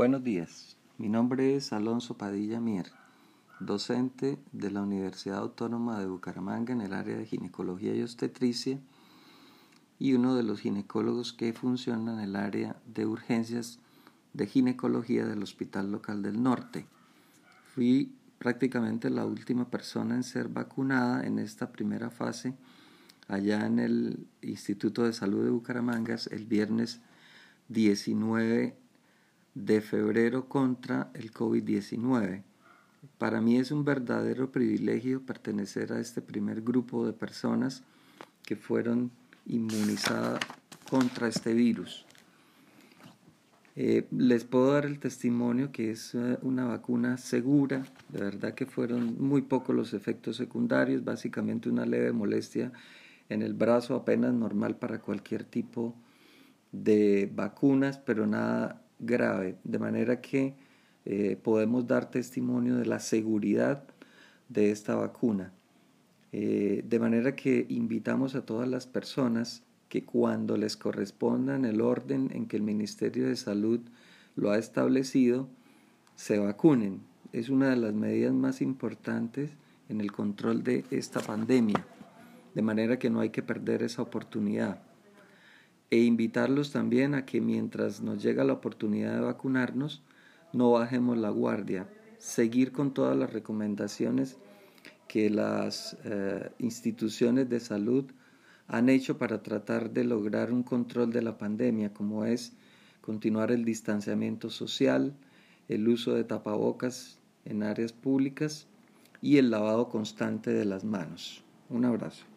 Buenos días, mi nombre es Alonso Padilla Mier, docente de la Universidad Autónoma de Bucaramanga en el área de ginecología y obstetricia y uno de los ginecólogos que funciona en el área de urgencias de ginecología del Hospital Local del Norte. Fui prácticamente la última persona en ser vacunada en esta primera fase allá en el Instituto de Salud de Bucaramanga el viernes 19 de febrero contra el COVID-19. Para mí es un verdadero privilegio pertenecer a este primer grupo de personas que fueron inmunizadas contra este virus. Eh, les puedo dar el testimonio que es eh, una vacuna segura, de verdad que fueron muy pocos los efectos secundarios, básicamente una leve molestia en el brazo apenas normal para cualquier tipo de vacunas, pero nada grave, de manera que eh, podemos dar testimonio de la seguridad de esta vacuna. Eh, de manera que invitamos a todas las personas que cuando les corresponda en el orden en que el Ministerio de Salud lo ha establecido, se vacunen. Es una de las medidas más importantes en el control de esta pandemia, de manera que no hay que perder esa oportunidad e invitarlos también a que mientras nos llega la oportunidad de vacunarnos, no bajemos la guardia, seguir con todas las recomendaciones que las eh, instituciones de salud han hecho para tratar de lograr un control de la pandemia, como es continuar el distanciamiento social, el uso de tapabocas en áreas públicas y el lavado constante de las manos. Un abrazo.